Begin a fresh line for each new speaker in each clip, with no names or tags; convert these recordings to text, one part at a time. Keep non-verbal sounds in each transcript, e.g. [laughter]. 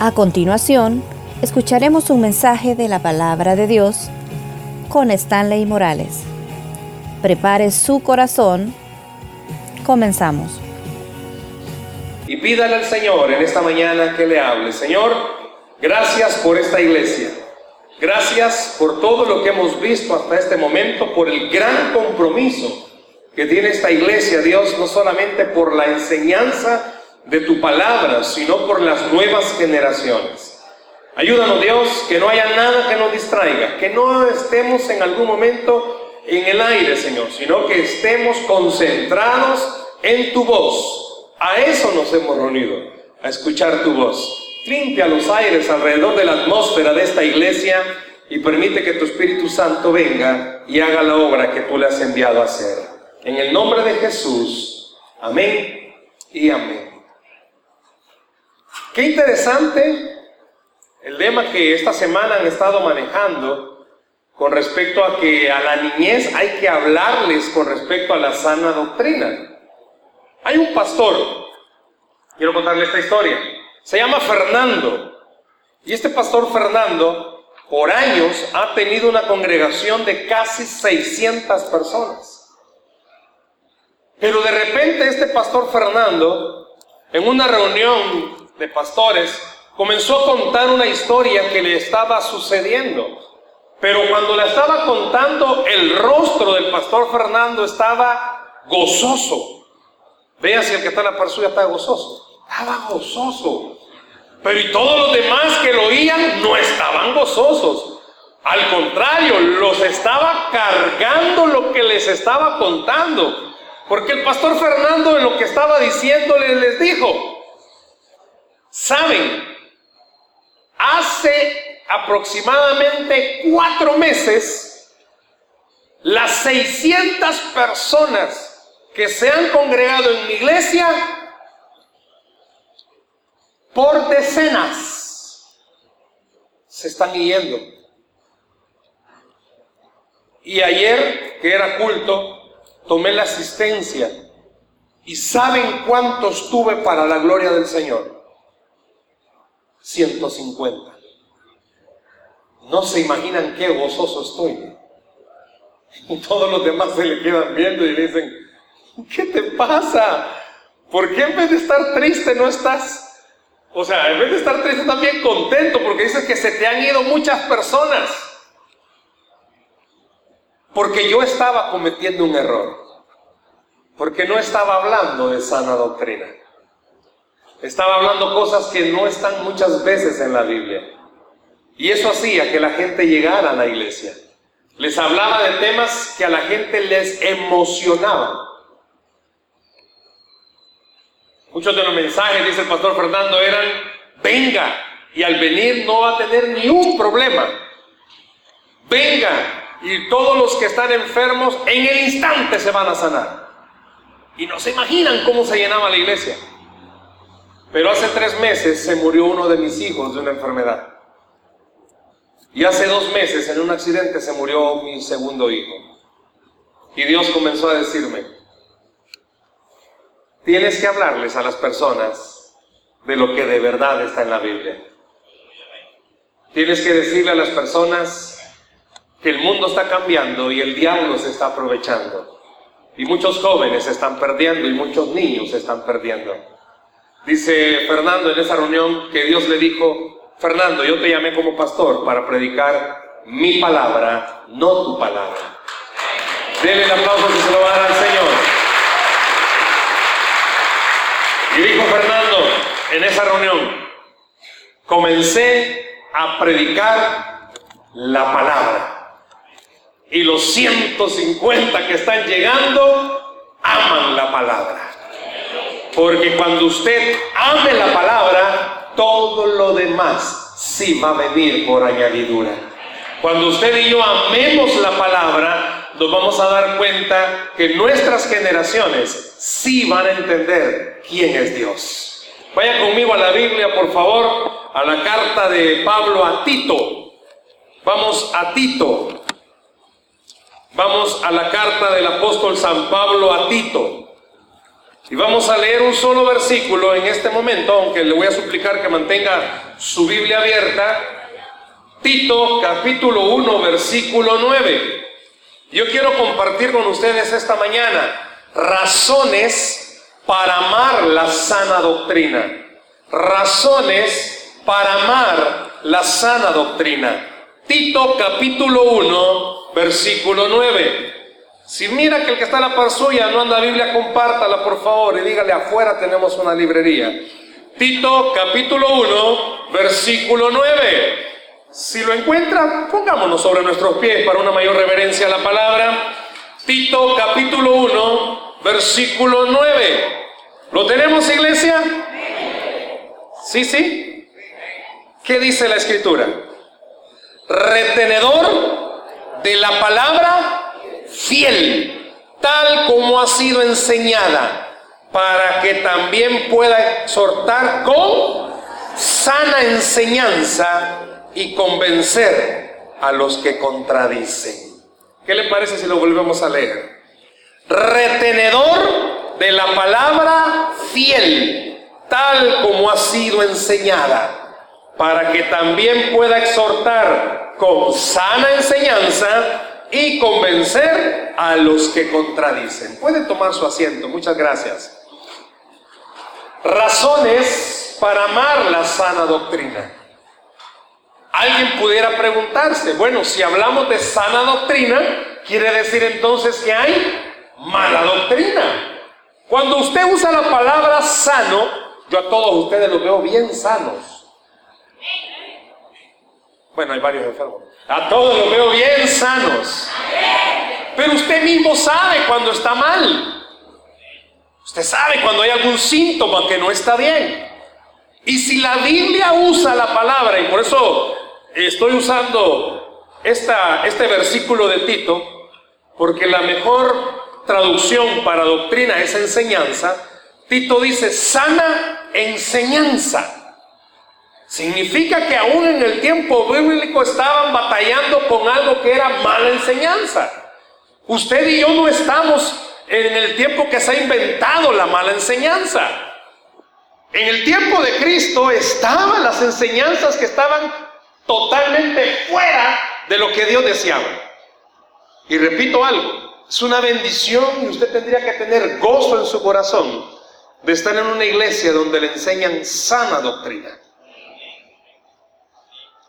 A continuación, escucharemos un mensaje de la palabra de Dios con Stanley Morales. Prepare su corazón. Comenzamos.
Y pídale al Señor en esta mañana que le hable. Señor, gracias por esta iglesia. Gracias por todo lo que hemos visto hasta este momento, por el gran compromiso que tiene esta iglesia, Dios, no solamente por la enseñanza, de tu palabra, sino por las nuevas generaciones. Ayúdanos Dios, que no haya nada que nos distraiga, que no estemos en algún momento en el aire, Señor, sino que estemos concentrados en tu voz. A eso nos hemos reunido, a escuchar tu voz. Limpia los aires alrededor de la atmósfera de esta iglesia y permite que tu Espíritu Santo venga y haga la obra que tú le has enviado a hacer. En el nombre de Jesús, amén y amén. Qué interesante el tema que esta semana han estado manejando con respecto a que a la niñez hay que hablarles con respecto a la sana doctrina. Hay un pastor, quiero contarle esta historia, se llama Fernando, y este pastor Fernando por años ha tenido una congregación de casi 600 personas. Pero de repente este pastor Fernando, en una reunión de pastores, comenzó a contar una historia que le estaba sucediendo. Pero cuando la estaba contando, el rostro del pastor Fernando estaba gozoso. Vea si el que está en la par suya está gozoso. Estaba gozoso. Pero y todos los demás que lo oían no estaban gozosos. Al contrario, los estaba cargando lo que les estaba contando. Porque el pastor Fernando en lo que estaba diciéndole les dijo, Saben, hace aproximadamente cuatro meses, las 600 personas que se han congregado en mi iglesia, por decenas, se están yendo. Y ayer, que era culto, tomé la asistencia. ¿Y saben cuántos tuve para la gloria del Señor? 150. No se imaginan qué gozoso estoy. Y todos los demás se le quedan viendo y le dicen, ¿qué te pasa? ¿Por qué en vez de estar triste no estás? O sea, en vez de estar triste también contento porque dices que se te han ido muchas personas. Porque yo estaba cometiendo un error. Porque no estaba hablando de sana doctrina. Estaba hablando cosas que no están muchas veces en la Biblia. Y eso hacía que la gente llegara a la iglesia. Les hablaba de temas que a la gente les emocionaban. Muchos de los mensajes, dice el pastor Fernando, eran, venga, y al venir no va a tener ni un problema. Venga, y todos los que están enfermos en el instante se van a sanar. Y no se imaginan cómo se llenaba la iglesia. Pero hace tres meses se murió uno de mis hijos de una enfermedad. Y hace dos meses en un accidente se murió mi segundo hijo. Y Dios comenzó a decirme, tienes que hablarles a las personas de lo que de verdad está en la Biblia. Tienes que decirle a las personas que el mundo está cambiando y el diablo se está aprovechando. Y muchos jóvenes se están perdiendo y muchos niños se están perdiendo. Dice Fernando en esa reunión que Dios le dijo, Fernando, yo te llamé como pastor para predicar mi palabra, no tu palabra. Denle el aplauso que se lo va a dar al Señor. Y dijo Fernando en esa reunión, comencé a predicar la palabra. Y los 150 que están llegando aman la palabra. Porque cuando usted ame la palabra, todo lo demás sí va a venir por añadidura. Cuando usted y yo amemos la palabra, nos vamos a dar cuenta que nuestras generaciones sí van a entender quién es Dios. Vaya conmigo a la Biblia, por favor, a la carta de Pablo a Tito. Vamos a Tito. Vamos a la carta del apóstol San Pablo a Tito. Y vamos a leer un solo versículo en este momento, aunque le voy a suplicar que mantenga su Biblia abierta. Tito capítulo 1 versículo 9. Yo quiero compartir con ustedes esta mañana razones para amar la sana doctrina. Razones para amar la sana doctrina. Tito capítulo 1 versículo 9. Si mira que el que está en la par suya no anda Biblia, compártala por favor y dígale afuera tenemos una librería. Tito capítulo 1, versículo 9. Si lo encuentra, pongámonos sobre nuestros pies para una mayor reverencia a la palabra. Tito capítulo 1, versículo 9. ¿Lo tenemos, iglesia? Sí, sí. ¿Qué dice la escritura? Retenedor de la palabra fiel, tal como ha sido enseñada, para que también pueda exhortar con sana enseñanza y convencer a los que contradicen. ¿Qué le parece si lo volvemos a leer? Retenedor de la palabra fiel, tal como ha sido enseñada, para que también pueda exhortar con sana enseñanza y convencer a los que contradicen. Pueden tomar su asiento, muchas gracias. Razones para amar la sana doctrina. Alguien pudiera preguntarse, bueno, si hablamos de sana doctrina, quiere decir entonces que hay mala doctrina. Cuando usted usa la palabra sano, yo a todos ustedes los veo bien sanos. Bueno, hay varios enfermos. A todos los veo bien sanos. Pero usted mismo sabe cuando está mal. Usted sabe cuando hay algún síntoma que no está bien. Y si la Biblia usa la palabra, y por eso estoy usando esta, este versículo de Tito, porque la mejor traducción para doctrina es enseñanza, Tito dice sana enseñanza. Significa que aún en el tiempo bíblico estaban batallando con algo que era mala enseñanza. Usted y yo no estamos en el tiempo que se ha inventado la mala enseñanza. En el tiempo de Cristo estaban las enseñanzas que estaban totalmente fuera de lo que Dios deseaba. Y repito algo, es una bendición y usted tendría que tener gozo en su corazón de estar en una iglesia donde le enseñan sana doctrina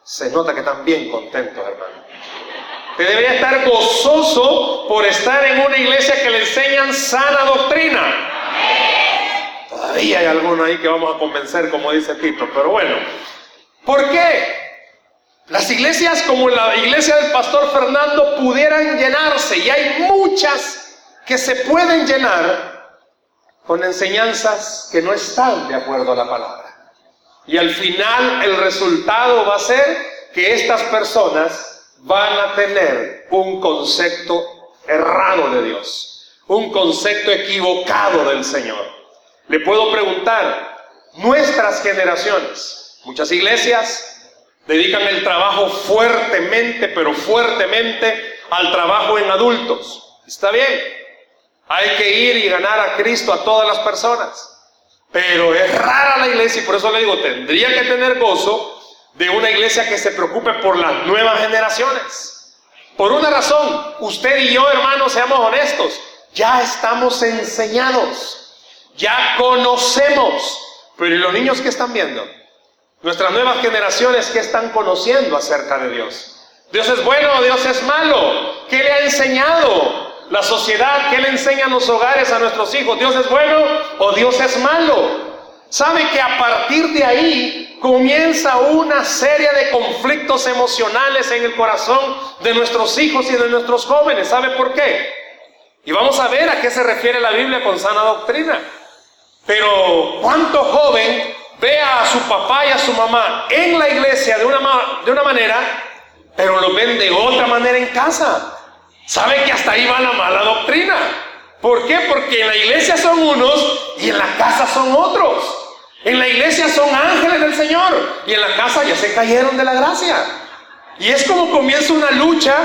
se nota que están bien contentos, hermano. Te debería estar gozoso por estar en una iglesia que le enseñan sana doctrina. Todavía hay alguno ahí que vamos a convencer, como dice Tito, pero bueno. ¿Por qué? Las iglesias como la iglesia del pastor Fernando pudieran llenarse y hay muchas que se pueden llenar con enseñanzas que no están de acuerdo a la palabra. Y al final el resultado va a ser que estas personas van a tener un concepto errado de Dios, un concepto equivocado del Señor. Le puedo preguntar, nuestras generaciones, muchas iglesias dedican el trabajo fuertemente, pero fuertemente al trabajo en adultos. Está bien, hay que ir y ganar a Cristo a todas las personas. Pero es rara la iglesia y por eso le digo, tendría que tener gozo de una iglesia que se preocupe por las nuevas generaciones. Por una razón, usted y yo, hermanos, seamos honestos, ya estamos enseñados, ya conocemos, pero ¿y los niños que están viendo? Nuestras nuevas generaciones que están conociendo acerca de Dios. Dios es bueno, Dios es malo. ¿Qué le ha enseñado? La sociedad, ¿qué le enseña a los hogares, a nuestros hijos? ¿Dios es bueno o Dios es malo? ¿Sabe que a partir de ahí comienza una serie de conflictos emocionales en el corazón de nuestros hijos y de nuestros jóvenes? ¿Sabe por qué? Y vamos a ver a qué se refiere la Biblia con sana doctrina. Pero ¿cuánto joven ve a su papá y a su mamá en la iglesia de una, de una manera, pero lo ven de otra manera en casa? ¿Sabe que hasta ahí va la mala doctrina? ¿Por qué? Porque en la iglesia son unos y en la casa son otros. En la iglesia son ángeles del Señor y en la casa ya se cayeron de la gracia. Y es como comienza una lucha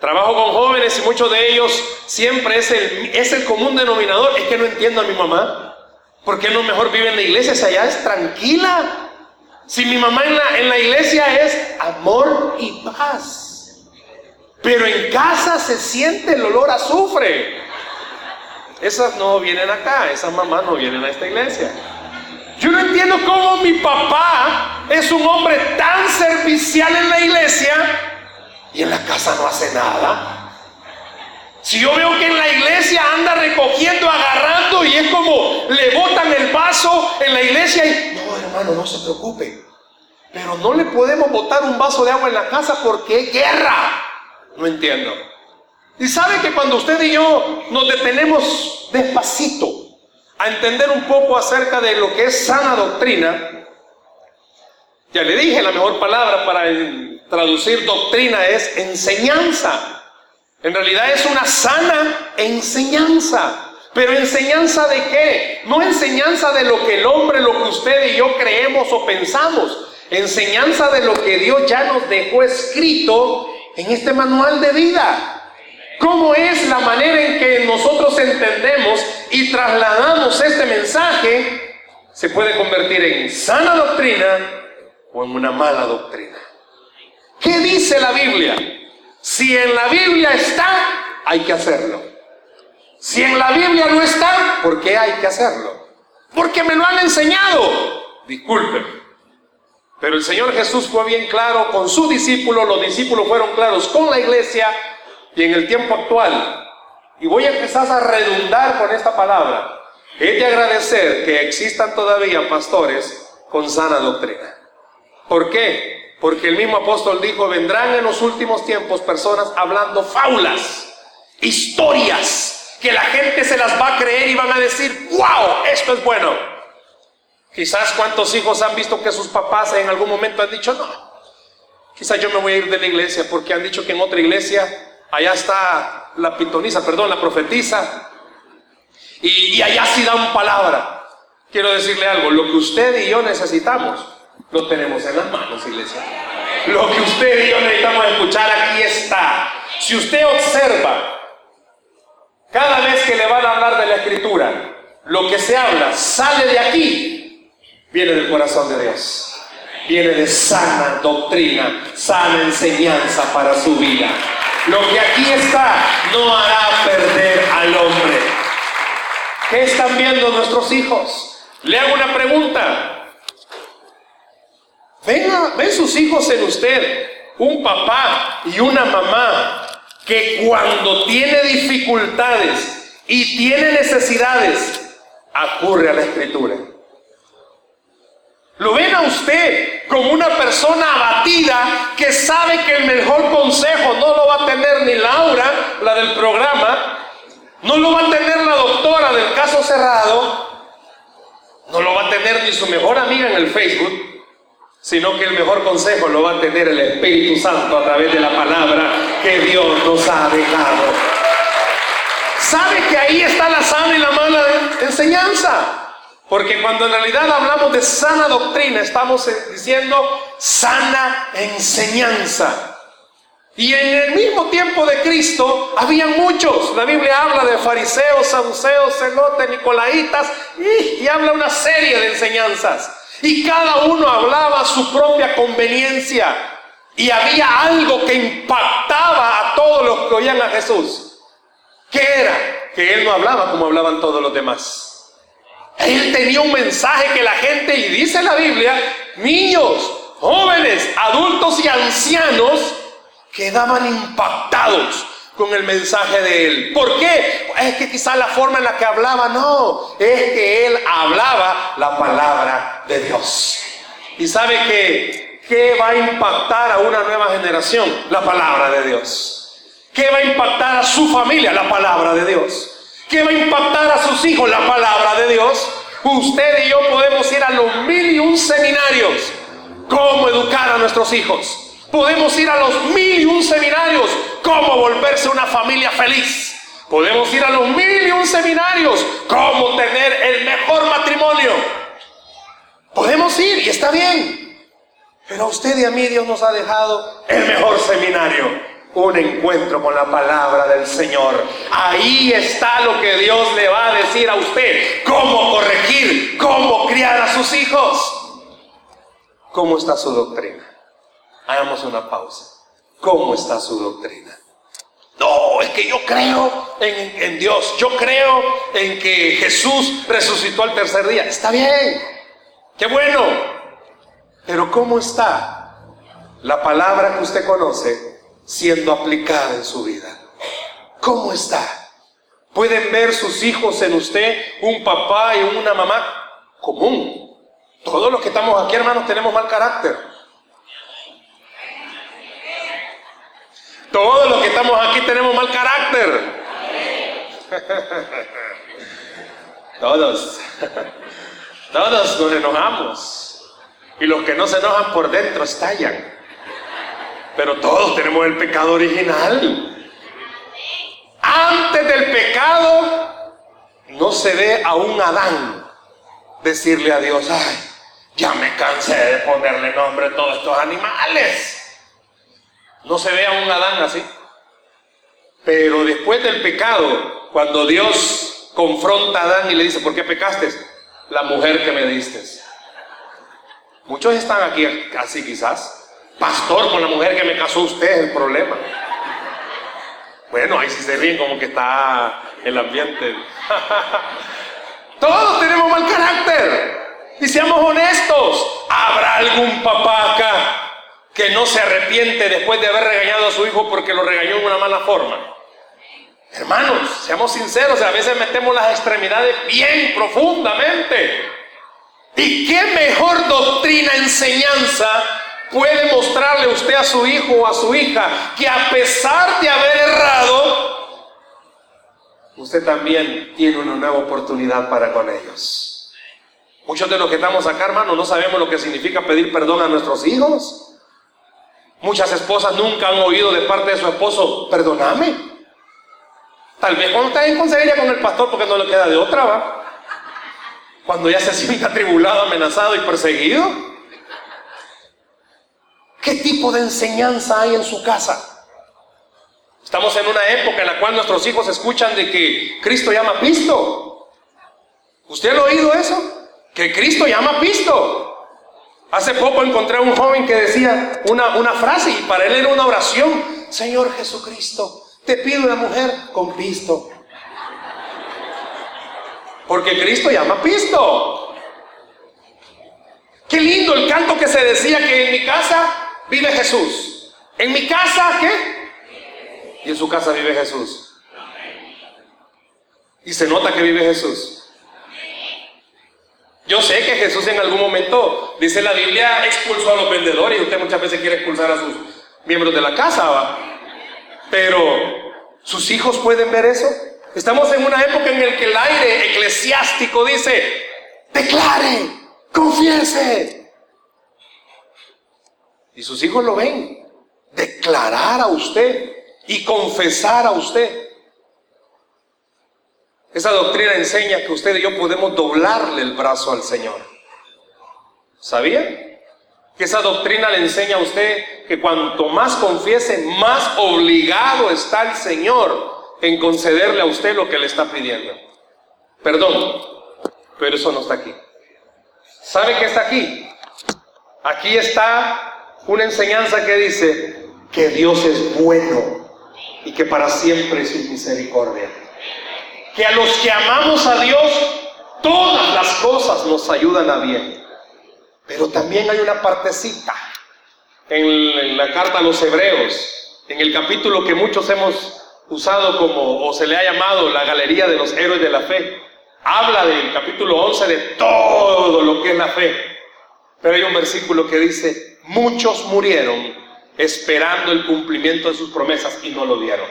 Trabajo con jóvenes y muchos de ellos siempre es el, es el común denominador. Es que no entiendo a mi mamá. ¿Por qué no mejor vive en la iglesia? Si allá es tranquila. Si mi mamá en la, en la iglesia es amor y paz. Pero en casa se siente el olor a azufre. Esas no vienen acá, esas mamás no vienen a esta iglesia. Yo no entiendo cómo mi papá es un hombre tan servicial en la iglesia y en la casa no hace nada. Si yo veo que en la iglesia anda recogiendo, agarrando y es como le botan el vaso en la iglesia y no, hermano, no se preocupe. Pero no le podemos botar un vaso de agua en la casa porque es guerra. No entiendo. Y sabe que cuando usted y yo nos detenemos despacito a entender un poco acerca de lo que es sana doctrina, ya le dije, la mejor palabra para traducir doctrina es enseñanza. En realidad es una sana enseñanza. Pero enseñanza de qué? No enseñanza de lo que el hombre, lo que usted y yo creemos o pensamos. Enseñanza de lo que Dios ya nos dejó escrito en este manual de vida. ¿Cómo es la manera en que nosotros entendemos y trasladamos este mensaje? Se puede convertir en sana doctrina o en una mala doctrina. ¿Qué dice la Biblia? Si en la Biblia está, hay que hacerlo. Si en la Biblia no está, ¿por qué hay que hacerlo? Porque me lo han enseñado. Disculpen. Pero el Señor Jesús fue bien claro con sus discípulos, los discípulos fueron claros con la iglesia y en el tiempo actual. Y voy a empezar a redundar con esta palabra. Es de agradecer que existan todavía pastores con sana doctrina. ¿Por qué? Porque el mismo apóstol dijo, vendrán en los últimos tiempos personas hablando faulas, historias, que la gente se las va a creer y van a decir, wow, esto es bueno. Quizás cuántos hijos han visto que sus papás en algún momento han dicho, no, quizás yo me voy a ir de la iglesia porque han dicho que en otra iglesia, allá está la pitonisa, perdón, la profetisa, y, y allá sí dan palabra. Quiero decirle algo, lo que usted y yo necesitamos lo tenemos en las manos, iglesia. Lo que usted y yo necesitamos escuchar aquí está. Si usted observa, cada vez que le van a hablar de la escritura, lo que se habla sale de aquí, viene del corazón de Dios. Viene de sana doctrina, sana enseñanza para su vida. Lo que aquí está no hará perder al hombre. ¿Qué están viendo nuestros hijos? Le hago una pregunta. ¿Ven sus hijos en usted, un papá y una mamá que cuando tiene dificultades y tiene necesidades, acurre a la escritura. Lo ven a usted como una persona abatida que sabe que el mejor consejo no lo va a tener ni Laura, la del programa, no lo va a tener la doctora del caso cerrado, no lo va a tener ni su mejor amiga en el Facebook, sino que el mejor consejo lo va a tener el Espíritu Santo a través de la palabra que Dios nos ha dejado. ¿Sabe que ahí está la sana y la mala enseñanza? Porque cuando en realidad hablamos de sana doctrina, estamos diciendo sana enseñanza. Y en el mismo tiempo de Cristo había muchos. La Biblia habla de fariseos, saduceos, celotes, nicolaitas y, habla una serie de enseñanzas. Y cada uno hablaba su propia conveniencia. Y había algo que impactaba a todos los que oían a Jesús. ¿Qué era? Que él no hablaba como hablaban todos los demás. Él tenía un mensaje que la gente, y dice la Biblia, niños, jóvenes, adultos y ancianos, quedaban impactados con el mensaje de él. ¿Por qué? Es que quizás la forma en la que hablaba, no, es que él hablaba la palabra de Dios. Y sabe que, ¿qué va a impactar a una nueva generación? La palabra de Dios. ¿Qué va a impactar a su familia? La palabra de Dios. ¿Qué va a impactar a sus hijos? La palabra de Dios. Usted y yo podemos ir a los mil y un seminarios. ¿Cómo educar a nuestros hijos? Podemos ir a los mil y un seminarios, cómo volverse una familia feliz. Podemos ir a los mil y un seminarios, cómo tener el mejor matrimonio. Podemos ir y está bien. Pero a usted y a mí Dios nos ha dejado el mejor seminario. Un encuentro con la palabra del Señor. Ahí está lo que Dios le va a decir a usted, cómo corregir, cómo criar a sus hijos. ¿Cómo está su doctrina? Hagamos una pausa. ¿Cómo está su doctrina? No, es que yo creo en, en, Dios, yo creo en que Jesús resucitó al tercer día. Está bien, qué bueno. Pero ¿cómo está la palabra que usted conoce siendo aplicada en su vida? ¿Cómo está? Pueden ver sus hijos en usted un papá y una mamá común. Todos los que estamos aquí, hermanos, tenemos mal carácter. Todos los que estamos aquí tenemos mal carácter. [laughs] Todos. Todos nos enojamos. Y los que no se enojan por dentro estallan. Pero todos tenemos el pecado original. Antes del pecado no se ve a un Adán decirle a Dios, ay, ya me cansé de ponerle nombre a todos estos animales. No se ve a un Adán así. Pero después del pecado, cuando Dios confronta a Adán y le dice, ¿por qué pecaste? La mujer que me diste. Muchos están aquí así quizás. Pastor, con la mujer que me casó usted es el problema. Bueno, ahí sí se ríen como que está el ambiente. [laughs] Todos tenemos mal carácter. Y seamos honestos. ¿Habrá algún papá acá que no se arrepiente después de haber regañado a su hijo porque lo regañó en una mala forma. Hermanos, seamos sinceros, a veces metemos las extremidades bien profundamente. ¿Y qué mejor doctrina, enseñanza puede mostrarle usted a su hijo o a su hija que a pesar de haber errado, usted también tiene una nueva oportunidad para con ellos? Muchos de los que estamos acá, hermanos, no sabemos lo que significa pedir perdón a nuestros hijos. Muchas esposas nunca han oído de parte de su esposo, perdóname. Tal vez cuando está en consejería con el pastor porque no le queda de otra, ¿va? Cuando ya se siente atribulado, amenazado y perseguido. ¿Qué tipo de enseñanza hay en su casa? Estamos en una época en la cual nuestros hijos escuchan de que Cristo llama a Cristo. ¿Usted ha oído eso? Que Cristo llama a Cristo. Hace poco encontré a un joven que decía una, una frase y para él era una oración. Señor Jesucristo, te pido una mujer con pisto. Porque Cristo llama pisto. Qué lindo el canto que se decía que en mi casa vive Jesús. En mi casa, ¿qué? Y en su casa vive Jesús. Y se nota que vive Jesús. Yo sé que Jesús en algún momento, dice la Biblia, expulsó a los vendedores y usted muchas veces quiere expulsar a sus miembros de la casa, ¿va? Pero, ¿sus hijos pueden ver eso? Estamos en una época en la que el aire eclesiástico dice, declare, confiese. Y sus hijos lo ven, declarar a usted y confesar a usted. Esa doctrina enseña que usted y yo podemos doblarle el brazo al Señor. ¿Sabía? Que esa doctrina le enseña a usted que cuanto más confiese, más obligado está el Señor en concederle a usted lo que le está pidiendo. Perdón, pero eso no está aquí. ¿Sabe qué está aquí? Aquí está una enseñanza que dice que Dios es bueno y que para siempre es su misericordia que a los que amamos a Dios, todas las cosas nos ayudan a bien. Pero también hay una partecita en, la carta a los hebreos, en el capítulo que muchos hemos usado como, o se le ha llamado la galería de los héroes de la fe. Habla del capítulo 11 de todo lo que es la fe. Pero hay un versículo que dice, muchos murieron esperando el cumplimiento de sus promesas y no lo dieron.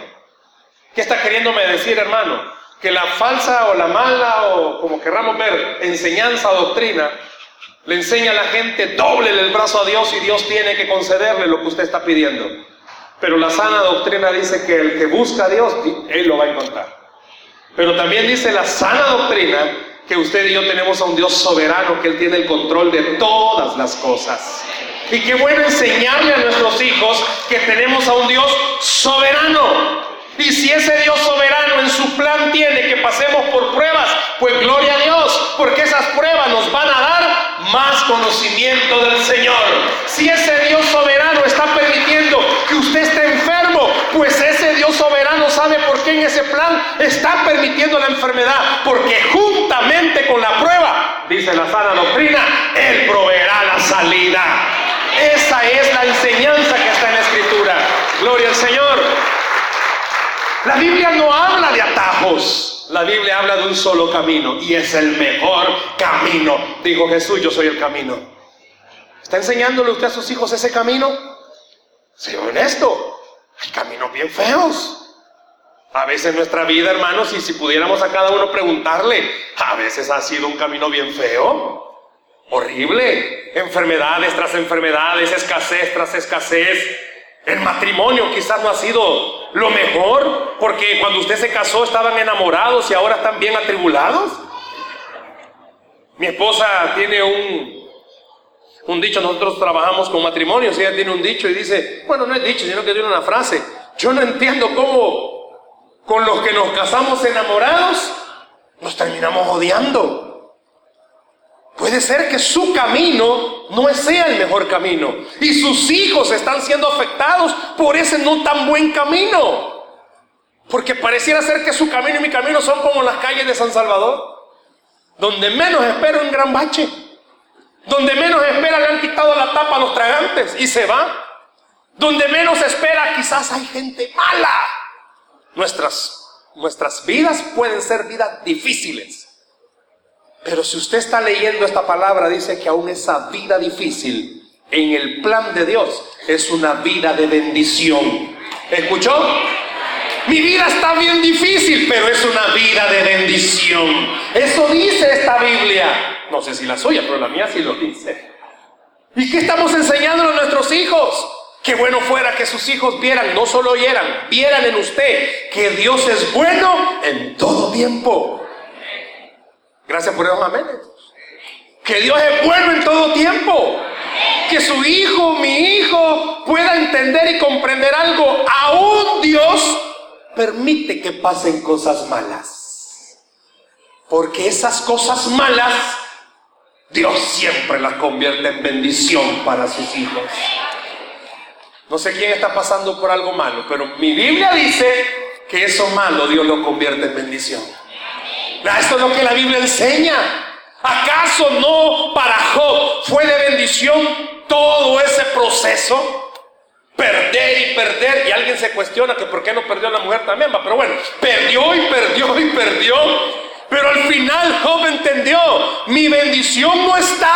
¿Qué está queriéndome decir, hermano? que la falsa o la mala o como querramos ver, enseñanza o doctrina, le enseña a la gente, doble el brazo a Dios y Dios tiene que concederle lo que usted está pidiendo. Pero la sana doctrina dice que el que busca a Dios, Él lo va a encontrar. Pero también dice la sana doctrina que usted y yo tenemos a un Dios soberano, que Él tiene el control de todas las cosas. Y qué bueno enseñarle a nuestros hijos que tenemos a un Dios soberano. Y si ese Dios soberano en su plan tiene que pasemos por pruebas, pues gloria a Dios, porque esas pruebas nos van a dar más conocimiento del Señor. Si ese Dios soberano está permitiendo que usted esté enfermo, pues ese Dios soberano sabe por qué en ese plan está permitiendo la enfermedad, porque juntamente con la prueba, dice la sana doctrina, Él proveerá la salida. Esa es la enseñanza que está en la Escritura. Gloria al Señor. La Biblia no habla de atajos. La Biblia habla de un solo camino y es el mejor camino. Dijo Jesús, yo soy el camino. ¿Está enseñándole usted a sus hijos ese camino? Sea honesto. Hay caminos bien feos. A veces nuestra vida, hermanos, y si pudiéramos a cada uno preguntarle, a veces ha sido un camino bien feo. Horrible. Enfermedades tras enfermedades, escasez tras escasez el matrimonio quizás no ha sido lo mejor, porque cuando usted se casó estaban enamorados y ahora están bien atribulados. Mi esposa tiene un, un dicho, nosotros trabajamos con matrimonios, ella tiene un dicho y dice, bueno, no es dicho, sino que tiene una frase. Yo no entiendo cómo con los que nos casamos enamorados nos terminamos odiando. Puede ser que su camino no sea el mejor camino y sus hijos están siendo afectados por ese no tan buen camino. Porque pareciera ser que su camino y mi camino son como las calles de San Salvador, donde menos espera un gran bache, donde menos espera le han quitado la tapa a los tragantes y se va, donde menos espera quizás hay gente mala. Nuestras, nuestras vidas pueden ser vidas difíciles pero si usted está leyendo esta palabra, dice que aún esa vida difícil en el plan de Dios es una vida de bendición. ¿Escuchó? Mi vida está bien difícil, pero es una vida de bendición. Eso dice esta Biblia. No sé si la suya, pero la mía sí lo dice. ¿Y qué estamos enseñando a nuestros hijos? Qué bueno fuera que sus hijos vieran, no solo oyeran, vieran en usted que Dios es bueno en todo tiempo. Gracias por esos amén. Que Dios es bueno en todo tiempo. Que su hijo, mi hijo, pueda entender y comprender algo. Aún Dios permite que pasen cosas malas. Porque esas cosas malas, Dios siempre las convierte en bendición para sus hijos. No sé quién está pasando por algo malo, pero mi Biblia dice que eso malo Dios lo convierte en bendición. Esto es lo que la Biblia enseña. ¿Acaso no para Job fue de bendición todo ese proceso? Perder y perder. Y alguien se cuestiona que por qué no perdió la mujer también. Pero bueno, perdió y perdió y perdió. Pero al final Job entendió, mi bendición no está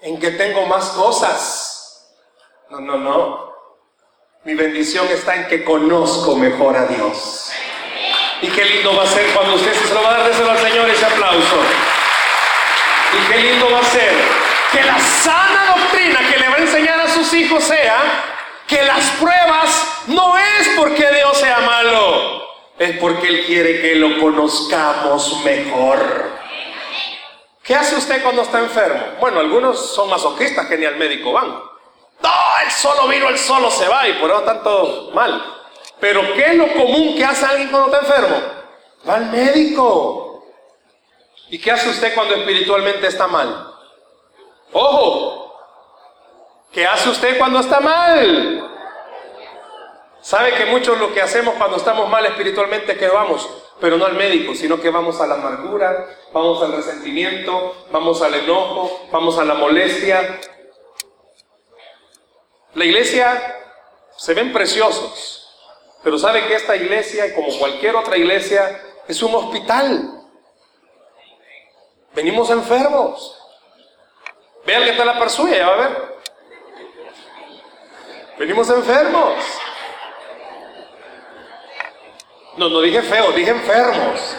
en que tengo más cosas. No, no, no. Mi bendición está en que conozco mejor a Dios. Y qué lindo va a ser cuando usted se lo va a dar, déselo al Señor ese aplauso. Y qué lindo va a ser que la sana doctrina que le va a enseñar a sus hijos sea que las pruebas no es porque Dios sea malo, es porque Él quiere que lo conozcamos mejor. ¿Qué hace usted cuando está enfermo? Bueno, algunos son masoquistas que ni al médico van. No, el solo vino, el solo se va y por eso tanto mal. Pero ¿qué es lo común que hace alguien cuando está enfermo? Va al médico. ¿Y qué hace usted cuando espiritualmente está mal? Ojo, ¿qué hace usted cuando está mal? ¿Sabe que muchos lo que hacemos cuando estamos mal espiritualmente es que vamos, pero no al médico, sino que vamos a la amargura, vamos al resentimiento, vamos al enojo, vamos a la molestia? La iglesia se ven preciosos, pero sabe que esta iglesia, como cualquier otra iglesia, es un hospital. Venimos enfermos. Vean que está la persuya, ya va a ver. Venimos enfermos. No, no dije feo, dije enfermos.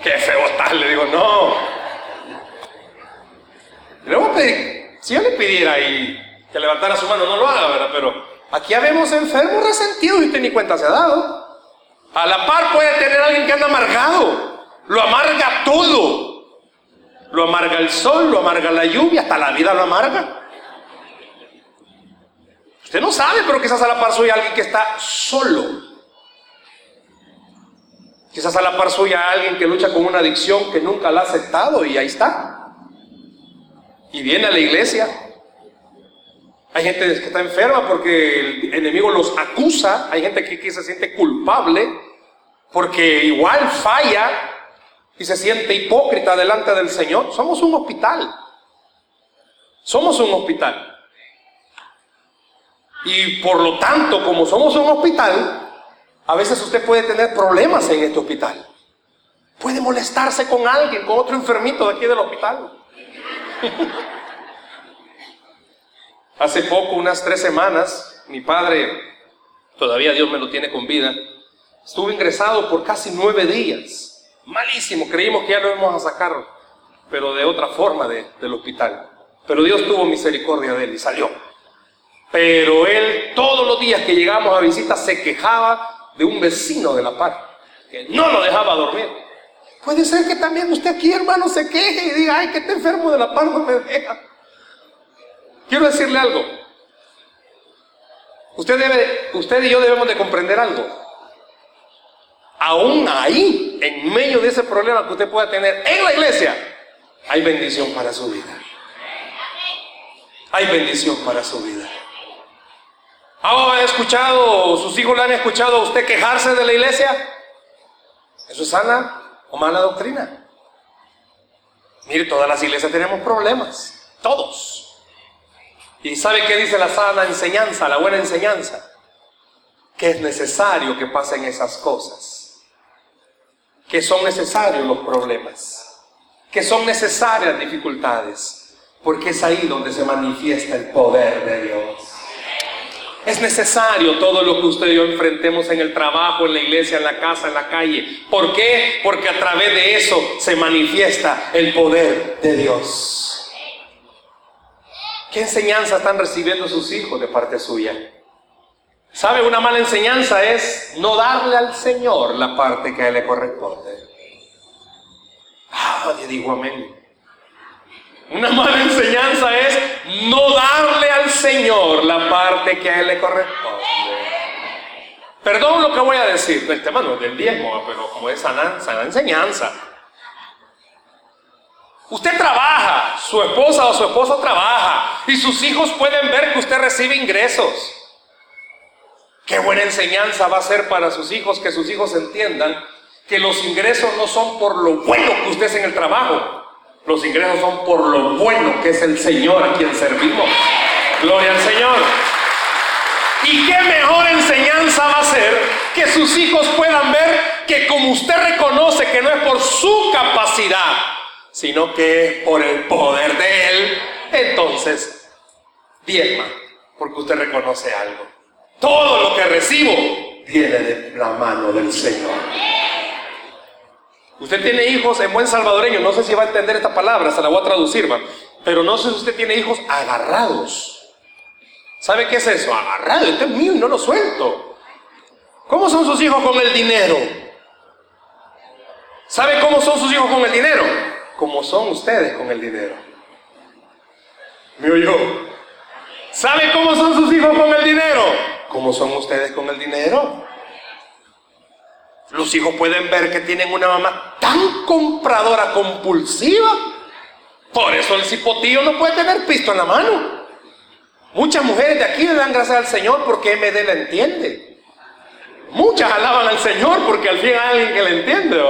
Qué feo tal, le digo, no. Le voy a pedir, si yo le pidiera ahí que levantara su mano, no lo haga, ¿verdad? Pero Aquí habemos enfermos resentidos y usted ni cuenta se ha dado. A la par puede tener alguien que anda amargado. Lo amarga todo. Lo amarga el sol, lo amarga la lluvia, hasta la vida lo amarga. Usted no sabe, pero quizás a la par suya alguien que está solo. Quizás a la par suya alguien que lucha con una adicción que nunca la ha aceptado y ahí está. Y viene a la iglesia. Hay gente que está enferma porque el enemigo los acusa. Hay gente que, se siente culpable porque igual falla y se siente hipócrita delante del Señor. Somos un hospital. Somos un hospital. Y por lo tanto, como somos un hospital, a veces usted puede tener problemas en este hospital. Puede molestarse con alguien, con otro enfermito de aquí del hospital. [laughs] Hace poco, unas tres semanas, mi padre, todavía Dios me lo tiene con vida, estuvo ingresado por casi nueve días. Malísimo, creímos que ya lo íbamos a sacar, pero de otra forma del hospital. Pero Dios tuvo misericordia de él y salió. Pero él todos los días que llegamos a visita se quejaba de un vecino de la par, que no lo dejaba dormir. Puede ser que también usted aquí, hermano, se queje y diga, ay, que te enfermo de la par, no me deja. Quiero decirle algo. Usted, debe, usted y yo debemos de comprender algo. Aún ahí, en medio de ese problema que usted pueda tener en la iglesia, hay bendición para su vida. Hay bendición para su vida. ¿Ha escuchado, sus hijos le han escuchado a usted quejarse de la iglesia? ¿Eso es sana o mala doctrina? Mire, todas las iglesias tenemos problemas, todos. ¿Y sabe qué dice la sana enseñanza, la buena enseñanza? Que es necesario que pasen esas cosas, que son necesarios los problemas, que son necesarias dificultades, porque es ahí donde se manifiesta el poder de Dios. Es necesario todo lo que usted y yo enfrentemos en el trabajo, en la iglesia, en la casa, en la calle. ¿Por qué? Porque a través de eso se manifiesta el poder de Dios. ¿Qué enseñanza están recibiendo sus hijos de parte suya? ¿Sabe? Una mala enseñanza es no darle al Señor la parte que a Él le corresponde. Ah, digo amén. Una mala enseñanza es no darle al Señor la parte que a Él le corresponde. Perdón lo que voy a decir, el tema no es del diezmo, pero como es sana, enseñanza. Usted trabaja, su esposa o su esposo trabaja y sus hijos pueden ver que usted recibe ingresos. Qué buena enseñanza va a ser para sus hijos que sus hijos entiendan que los ingresos no son por lo bueno que usted es en el trabajo, los ingresos son por lo bueno que es el Señor a quien servimos. Gloria al Señor. ¿Y qué mejor enseñanza va a ser que sus hijos puedan ver que como usted reconoce que no es por su capacidad, sino que por el poder de Él, entonces diezma, porque usted reconoce algo. Todo lo que recibo viene de la mano del Señor. Usted tiene hijos en buen salvadoreño, no sé si va a entender esta palabra, se la voy a traducir, pero no sé si usted tiene hijos agarrados. ¿Sabe qué es eso? Agarrado, este es mío y no lo suelto. ¿Cómo son sus hijos con el dinero? ¿Sabe cómo son sus hijos con el dinero? Como son ustedes con el dinero. ¿Me oyó? ¿Sabe cómo son sus hijos con el dinero? ¿Cómo son ustedes con el dinero? Los hijos pueden ver que tienen una mamá tan compradora compulsiva. Por eso el cipotillo no puede tener pisto en la mano. Muchas mujeres de aquí le dan gracias al Señor porque MD la entiende. Muchas alaban al Señor porque al fin hay alguien que le entiende.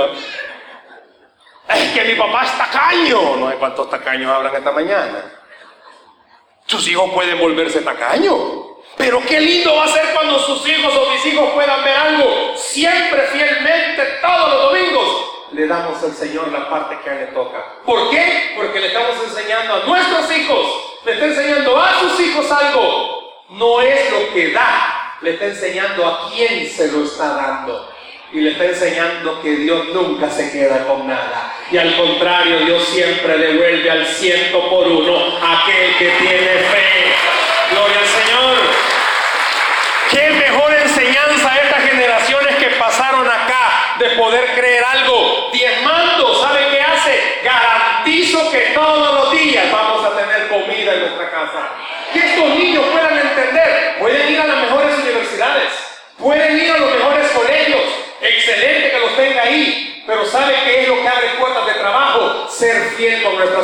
Es que mi papá es tacaño. No hay cuántos tacaños hablan esta mañana. Sus hijos pueden volverse tacaños. Pero qué lindo va a ser cuando sus hijos o mis hijos puedan ver algo siempre fielmente todos los domingos. Le damos al Señor la parte que Él le toca. ¿Por qué? Porque le estamos enseñando a nuestros hijos, le está enseñando a sus hijos algo. No es lo que da, le está enseñando a quién se lo está dando. Y le está enseñando que Dios nunca se queda con nada. Y al contrario, Dios siempre devuelve al ciento por uno a aquel que tiene fe. Gloria al Señor. Qué mejor enseñanza a estas generaciones que pasaron acá de poder creer algo. Diezmando, ¿sabe qué hace? Garantizo que todos los días vamos a tener comida en nuestra casa. Que estos niños puedan entender, pueden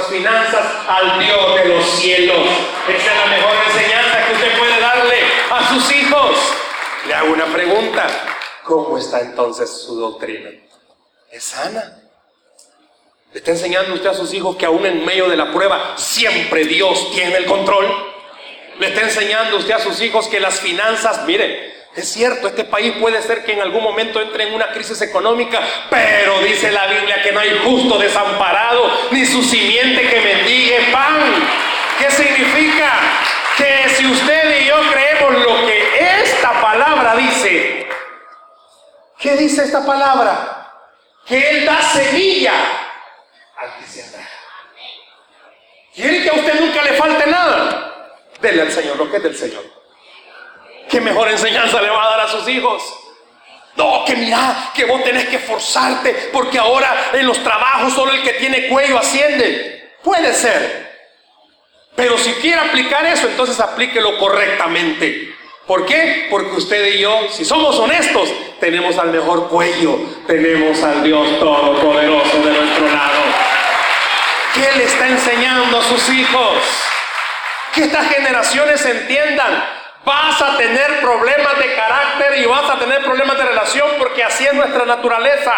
finanzas al Dios de los cielos. Esa es la mejor enseñanza que usted puede darle a sus hijos. Le hago una pregunta. ¿Cómo está entonces su doctrina? ¿Es sana? ¿Le está enseñando usted a sus hijos que aún en medio de la prueba siempre Dios tiene el control? ¿Le está enseñando usted a sus hijos que las finanzas, mire, es cierto, este país puede ser que en algún momento entre en una crisis económica, pero dice la Biblia que no hay justo desamparado, ni su simiente que mendigue pan. ¿Qué significa? Que si usted y yo creemos lo que esta palabra dice, ¿qué dice esta palabra? Que Él da semilla al que se atrae. ¿Quiere que a usted nunca le falte nada? Dele al Señor lo que es del Señor. ¿Qué mejor enseñanza le va a dar a sus hijos? No, que mira, que vos tenés que esforzarte porque ahora en los trabajos solo el que tiene cuello asciende. Puede ser. Pero si quiere aplicar eso, entonces aplíquelo correctamente. ¿Por qué? Porque usted y yo, si somos honestos, tenemos al mejor cuello, tenemos al Dios Todopoderoso de nuestro lado. ¿Qué le está enseñando a sus hijos? Que estas generaciones entiendan Vas a tener problemas de carácter y vas a tener problemas de relación porque así es nuestra naturaleza.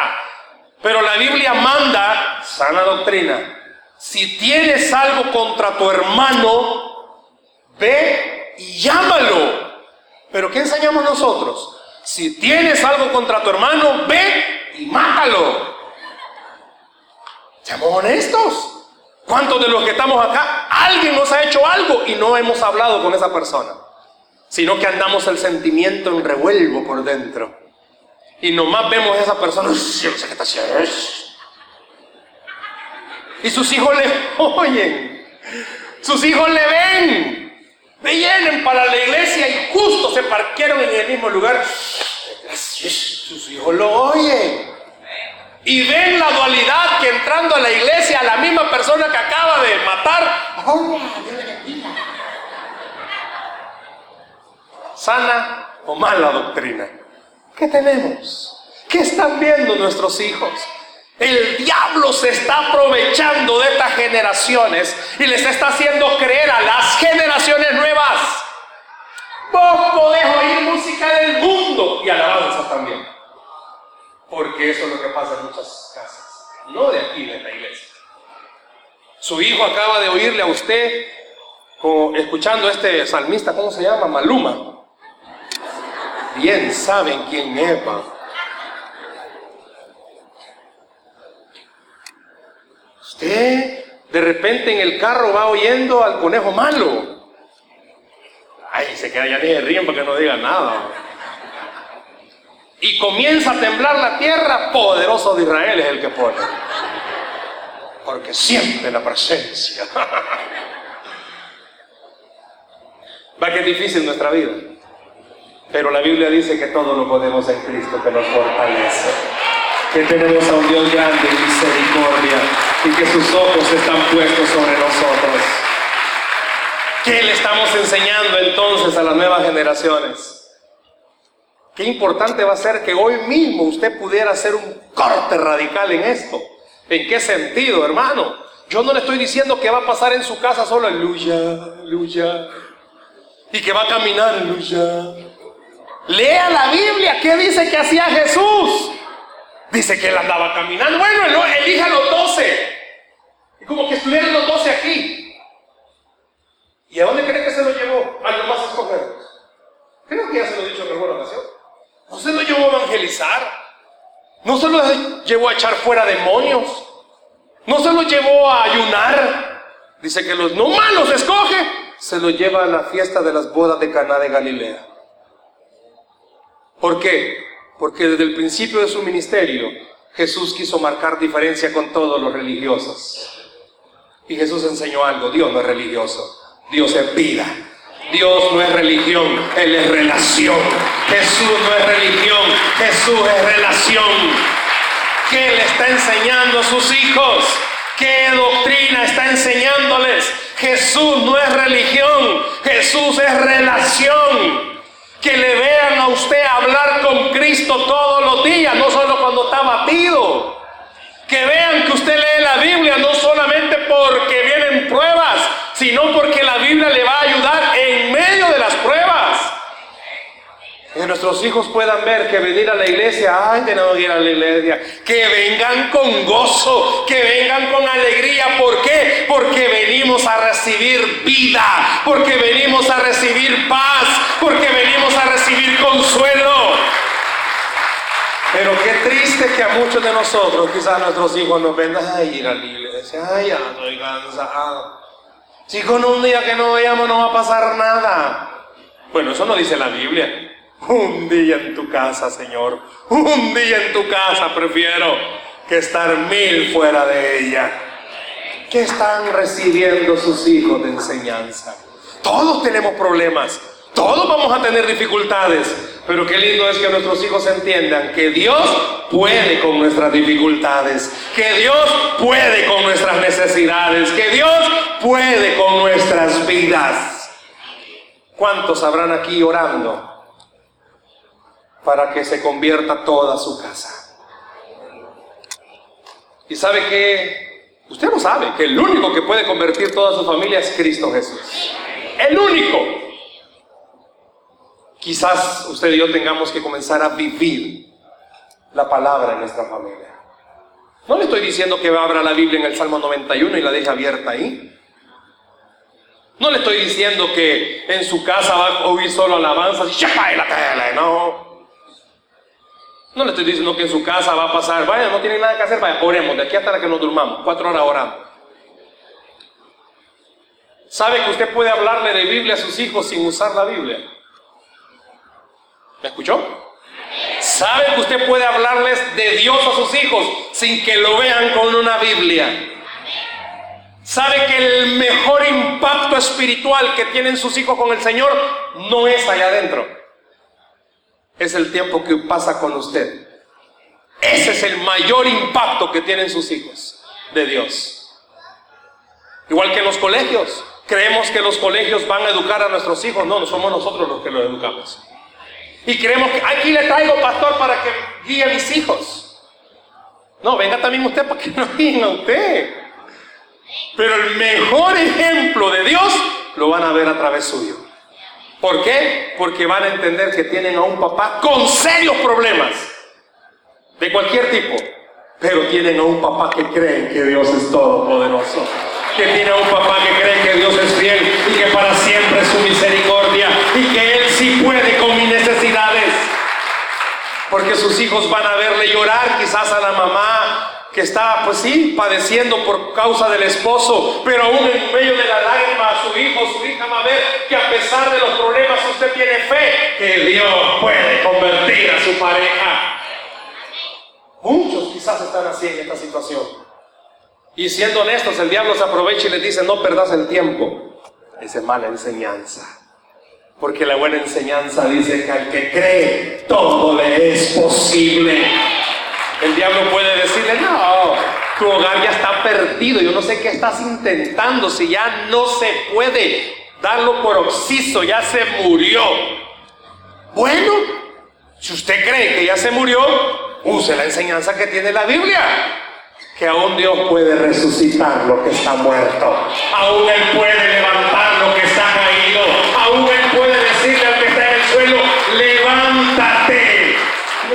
Pero la Biblia manda sana doctrina. Si tienes algo contra tu hermano, ve y llámalo. Pero ¿qué enseñamos nosotros? Si tienes algo contra tu hermano, ve y mátalo. Seamos honestos. ¿Cuántos de los que estamos acá, alguien nos ha hecho algo y no hemos hablado con esa persona? Sino que andamos el sentimiento en revuelvo por dentro. Y nomás vemos a esa persona, y sus hijos le [laughs] oyen, sus hijos le ven, vienen para la iglesia y justo se parquearon en el mismo lugar. Sus hijos lo oyen. Y ven la dualidad que entrando a la iglesia, la misma persona que acaba de matar, sana o mala doctrina. ¿Qué tenemos? ¿Qué están viendo nuestros hijos? El diablo se está aprovechando de estas generaciones y les está haciendo creer a las generaciones nuevas. Vos podés oír música del mundo y alabanza también. Porque eso es lo que pasa en muchas casas, no de aquí, de la iglesia. Su hijo acaba de oírle a usted escuchando a este salmista, ¿cómo se llama? Maluma bien saben quién es. Usted de repente en el carro va oyendo al conejo malo. Ay, se queda ya ni de ríen para no diga nada. Y comienza a temblar la tierra, poderoso de Israel es el que pone. Porque siente la presencia. [laughs] Va que es difícil nuestra vida. Pero la Biblia dice que todo lo podemos en Cristo que nos fortalece. Que tenemos a un Dios grande en misericordia y que sus ojos están puestos sobre nosotros. ¿Qué le estamos enseñando entonces a las nuevas generaciones? Qué importante va a ser que hoy mismo usted pudiera hacer un corte radical en esto. ¿En qué sentido, hermano? Yo no le estoy diciendo que va a pasar en su casa solo aleluya, aleluya. Y que va a caminar, aleluya. Lea la Biblia, ¿qué dice que hacía Jesús? Dice que él andaba caminando. Bueno, elija los doce. Y como que estuvieran los doce aquí. ¿Y a dónde cree que se lo llevó? A los más escogidos. Creo que ya se lo he dicho en alguna ocasión. No se lo llevó a evangelizar. No se lo llevó a echar fuera demonios. No se lo llevó a ayunar. Dice que los no malos escoge. Se lo lleva a la fiesta de las bodas de Caná de Galilea. ¿Por qué? Porque desde el principio de su ministerio Jesús quiso marcar diferencia con todos los religiosos. Y Jesús enseñó algo, Dios no es religioso, Dios es vida. Dios no es religión, Él es relación. Jesús no es religión, Jesús es relación. ¿Qué le está enseñando a sus hijos? ¿Qué doctrina está enseñándoles? Jesús no es religión, Jesús es relación que le vean a usted hablar con Cristo todos los días, no solo cuando está batido. Que vean que usted lee la Biblia no solamente porque viene en pruebas, sino porque la Biblia le va a ayudar en medio de las pruebas. Que nuestros hijos puedan ver que venir a la iglesia, ay, tenemos que ir a la iglesia. Que vengan con gozo, que vengan con alegría. ¿Por qué? Porque venimos a recibir vida, porque venimos a recibir paz, porque venimos a recibir consuelo. Pero qué triste que a muchos de nosotros, quizás nuestros hijos nos ven, ay, ir a la iglesia, ay, ya estoy cansado. Si con un día que no veamos no va a pasar nada. Bueno, eso no dice la Biblia. Un día en tu casa, Señor. Un día en tu casa prefiero que estar mil fuera de ella. ¿Qué están recibiendo sus hijos de enseñanza? Todos tenemos problemas. Todos vamos a tener dificultades. Pero qué lindo es que nuestros hijos entiendan que Dios puede con nuestras dificultades, que Dios puede con nuestras necesidades, que Dios puede con nuestras vidas. ¿Cuántos habrán aquí orando para que se convierta toda su casa. Y sabe que, usted no sabe que el único que puede convertir toda su familia es Cristo Jesús. El único. Quizás usted y yo tengamos que comenzar a vivir la palabra en nuestra familia. No le estoy diciendo que abra la Biblia en el Salmo 91 y la deje abierta ahí. No le estoy diciendo que en su casa va a oír solo alabanzas no. No le estoy diciendo que en su casa va a pasar, vaya, no tiene nada que hacer, vaya, oremos de aquí hasta que nos durmamos, cuatro horas orando. ¿Sabe que usted puede hablarle de Biblia a sus hijos sin usar la Biblia? ¿Me escuchó? ¿Sabe que usted puede hablarles de Dios a sus hijos sin que lo vean con una Biblia? ¿Sabe que el mejor impacto espiritual que tienen sus hijos con el Señor no es allá adentro? Es el tiempo que pasa con usted. Ese es el mayor impacto que tienen sus hijos de Dios. Igual que en los colegios. Creemos que los colegios van a educar a nuestros hijos. No, no somos nosotros los que los educamos. Y creemos que aquí le traigo pastor para que guíe a mis hijos. No, venga también usted para que [laughs] no guíen a usted. Pero el mejor ejemplo de Dios lo van a ver a través suyo. ¿Por qué? Porque van a entender que tienen a un papá con serios problemas, de cualquier tipo, pero tienen a un papá que cree que Dios es todopoderoso, que tiene a un papá que cree que Dios es fiel y que para siempre es su misericordia y que Él sí puede con mis necesidades. Porque sus hijos van a verle llorar quizás a la mamá que está, pues sí, padeciendo por causa del esposo, pero aún en medio de la lágrima, su hijo, su hija va a ver que a pesar de los problemas usted tiene fe que Dios puede convertir a su pareja. Muchos quizás están así en esta situación. Y siendo honestos, el diablo se aprovecha y le dice, no perdas el tiempo. Esa es mala enseñanza. Porque la buena enseñanza dice que al que cree, todo le es posible. El diablo puede decirle, no, tu hogar ya está perdido, yo no sé qué estás intentando, si ya no se puede darlo por oxiso, ya se murió. Bueno, si usted cree que ya se murió, use la enseñanza que tiene la Biblia. Que aún Dios puede resucitar lo que está muerto. Aún Él puede levantar lo que está caído. Aún Él puede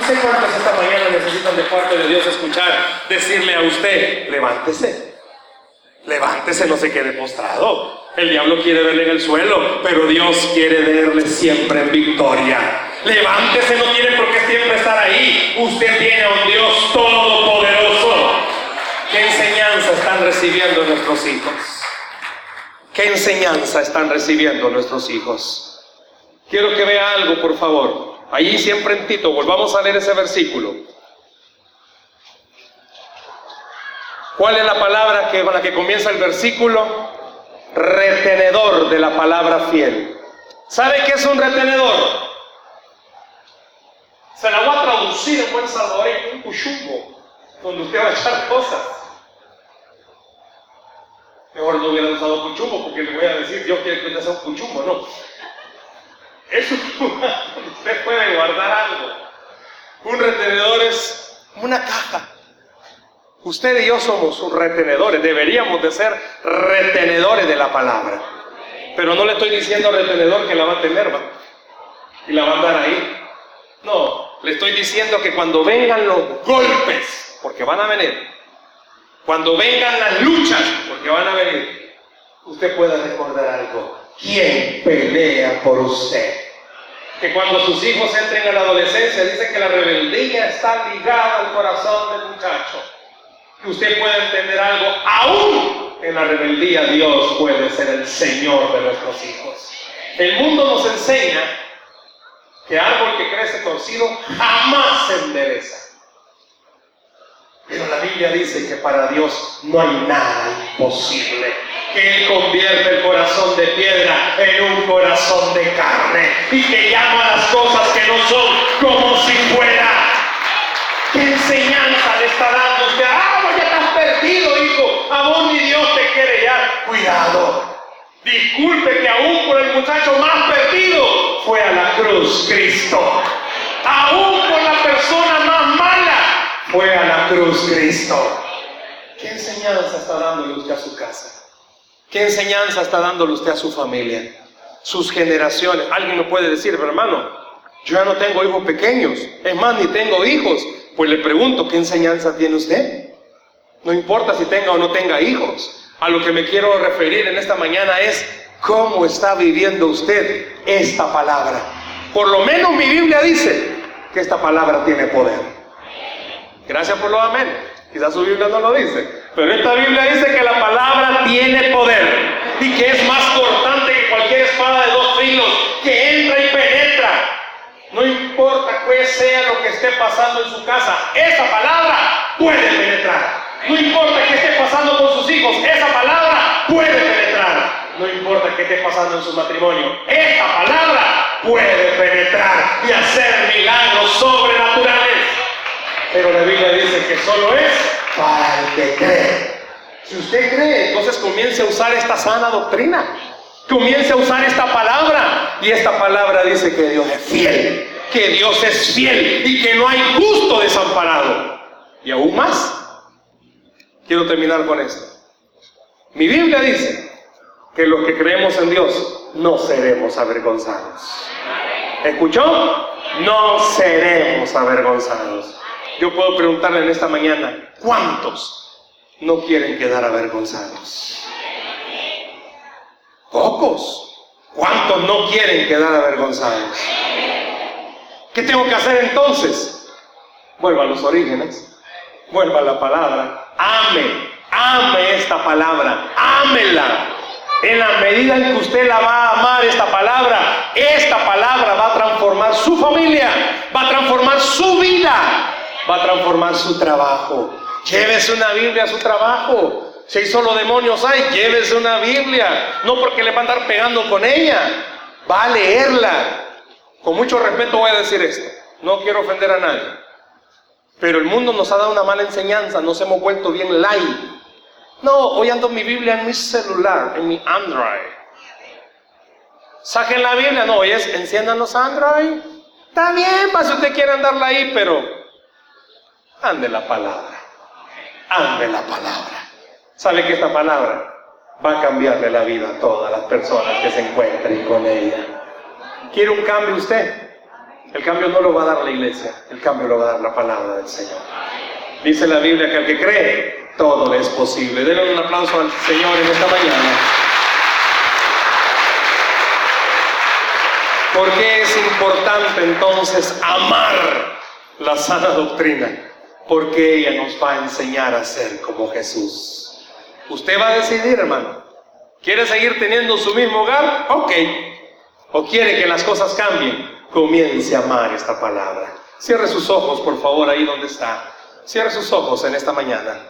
No sé esta mañana necesitan de parte de Dios escuchar, decirle a usted, levántese. Levántese, no se quede postrado. El diablo quiere verle en el suelo, pero Dios quiere verle siempre en victoria. Levántese, no tiene por qué siempre estar ahí. Usted tiene a un Dios todopoderoso. ¿Qué enseñanza están recibiendo nuestros hijos? ¿Qué enseñanza están recibiendo nuestros hijos? Quiero que vea algo, por favor. Allí siempre en Tito, volvamos a leer ese versículo. ¿Cuál es la palabra que, con la que comienza el versículo? Retenedor de la palabra fiel. ¿Sabe qué es un retenedor? Se la voy a traducir en buen salvadoreño, un cuchumbo, donde usted va a echar cosas. Mejor no hubiera usado cuchumbo porque le voy a decir, yo quiero que usted sea un cuchumbo, no. Es un lugar donde usted puede guardar algo. Un retenedor es una caja Usted y yo somos retenedores, deberíamos de ser retenedores de la palabra. Pero no le estoy diciendo retenedor que la va a tener, ¿va? Y la va a andar ahí. No, le estoy diciendo que cuando vengan los golpes, porque van a venir, cuando vengan las luchas, porque van a venir, usted pueda recordar algo. ¿Quién pelea por usted? Que cuando sus hijos entren a la adolescencia, dice que la rebeldía está ligada al corazón del muchacho que usted pueda entender algo, aún en la rebeldía Dios puede ser el Señor de nuestros hijos. El mundo nos enseña que árbol que crece torcido jamás se endereza. Pero la Biblia dice que para Dios no hay nada imposible. Que Él convierte el corazón de piedra en un corazón de carne y que llama las cosas que no son como si fuera. ¿Qué enseñanza le está dando usted? hijo. Aún ni Dios te quiere ya. Cuidado. Disculpe que aún por el muchacho más perdido fue a la cruz Cristo. Aún por la persona más mala fue a la cruz Cristo. ¿Qué enseñanza está dándole usted a su casa? ¿Qué enseñanza está dándole usted a su familia? Sus generaciones. Alguien me puede decir, pero hermano, yo ya no tengo hijos pequeños. Es más, ni tengo hijos. Pues le pregunto, ¿qué enseñanza tiene usted? No importa si tenga o no tenga hijos. A lo que me quiero referir en esta mañana es cómo está viviendo usted esta palabra. Por lo menos mi Biblia dice que esta palabra tiene poder. Gracias por lo amén. Quizás su Biblia no lo dice, pero esta Biblia dice que la palabra tiene poder y que es más cortante que cualquier espada de dos filos, que entra y penetra. No importa qué sea lo que esté pasando en su casa, esa palabra puede penetrar. No importa qué esté pasando con sus hijos, esa palabra puede penetrar. No importa qué esté pasando en su matrimonio, esta palabra puede penetrar y hacer milagros sobrenaturales. Pero la Biblia dice que solo es para el que cree. Si usted cree, entonces comience a usar esta sana doctrina. Comience a usar esta palabra. Y esta palabra dice que Dios es fiel. Que Dios es fiel y que no hay justo desamparado. Y aún más, Quiero terminar con esto. Mi Biblia dice que los que creemos en Dios no seremos avergonzados. ¿Escuchó? No seremos avergonzados. Yo puedo preguntarle en esta mañana, ¿cuántos no quieren quedar avergonzados? Pocos. ¿Cuántos no quieren quedar avergonzados? ¿Qué tengo que hacer entonces? Vuelva a los orígenes, vuelva a la palabra, ame, ame esta palabra, ámela. En la medida en que usted la va a amar esta palabra, esta palabra va a transformar su familia, va a transformar va a transformar su trabajo. Llévese una Biblia a su trabajo. Si hay solo demonios hay, llévese una Biblia. No porque le va a andar pegando con ella. Va a leerla. Con mucho respeto voy a decir esto. No quiero ofender a nadie. Pero el mundo nos ha dado una mala enseñanza, nos hemos vuelto bien light. No, hoy ando mi Biblia en mi celular, en mi Android. Saquen la Biblia, no, hoy es enciendan los Android. Está bien, para si usted quiere andarla ahí, pero ande la palabra. Ande la palabra. ¿Sabe que esta palabra va a cambiarle la vida a todas las personas que se encuentren con ella? ¿Quiere un cambio usted? El cambio no lo va a dar la iglesia, el cambio lo va a dar la palabra del Señor. Dice la Biblia que al que cree, todo es posible. Denle un aplauso al Señor en esta mañana. ¿Por qué es importante entonces amar la sana doctrina? Porque ella nos va a enseñar a ser como Jesús. Usted va a decidir, hermano. ¿Quiere seguir teniendo su mismo hogar? Ok. ¿O quiere que las cosas cambien? comience a amar esta palabra. Cierre sus ojos, por favor, ahí donde está. Cierre sus ojos en esta mañana.